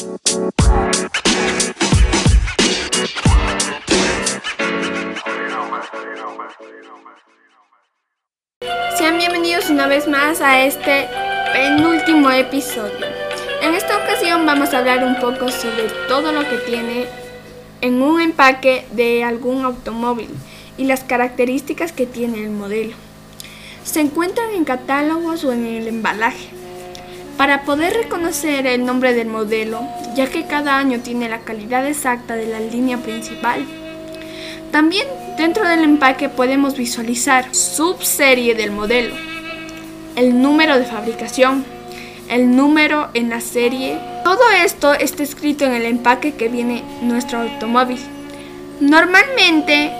Sean bienvenidos una vez más a este penúltimo episodio. En esta ocasión vamos a hablar un poco sobre todo lo que tiene en un empaque de algún automóvil y las características que tiene el modelo. Se encuentran en catálogos o en el embalaje. Para poder reconocer el nombre del modelo, ya que cada año tiene la calidad exacta de la línea principal, también dentro del empaque podemos visualizar subserie del modelo, el número de fabricación, el número en la serie. Todo esto está escrito en el empaque que viene nuestro automóvil. Normalmente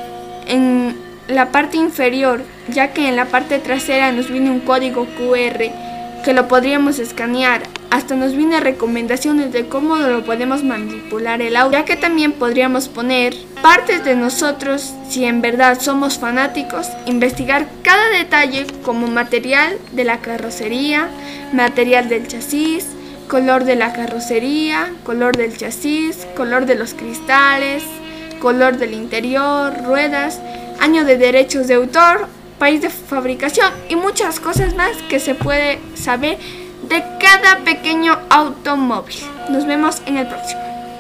en la parte inferior, ya que en la parte trasera nos viene un código QR que lo podríamos escanear. Hasta nos viene recomendaciones de cómo lo podemos manipular el audio, ya que también podríamos poner partes de nosotros si en verdad somos fanáticos, investigar cada detalle como material de la carrocería, material del chasis, color de la carrocería, color del chasis, color de los cristales, color del interior, ruedas, año de derechos de autor, país de fabricación y muchas cosas más que se puede saber de cada pequeño automóvil. Nos vemos en el próximo.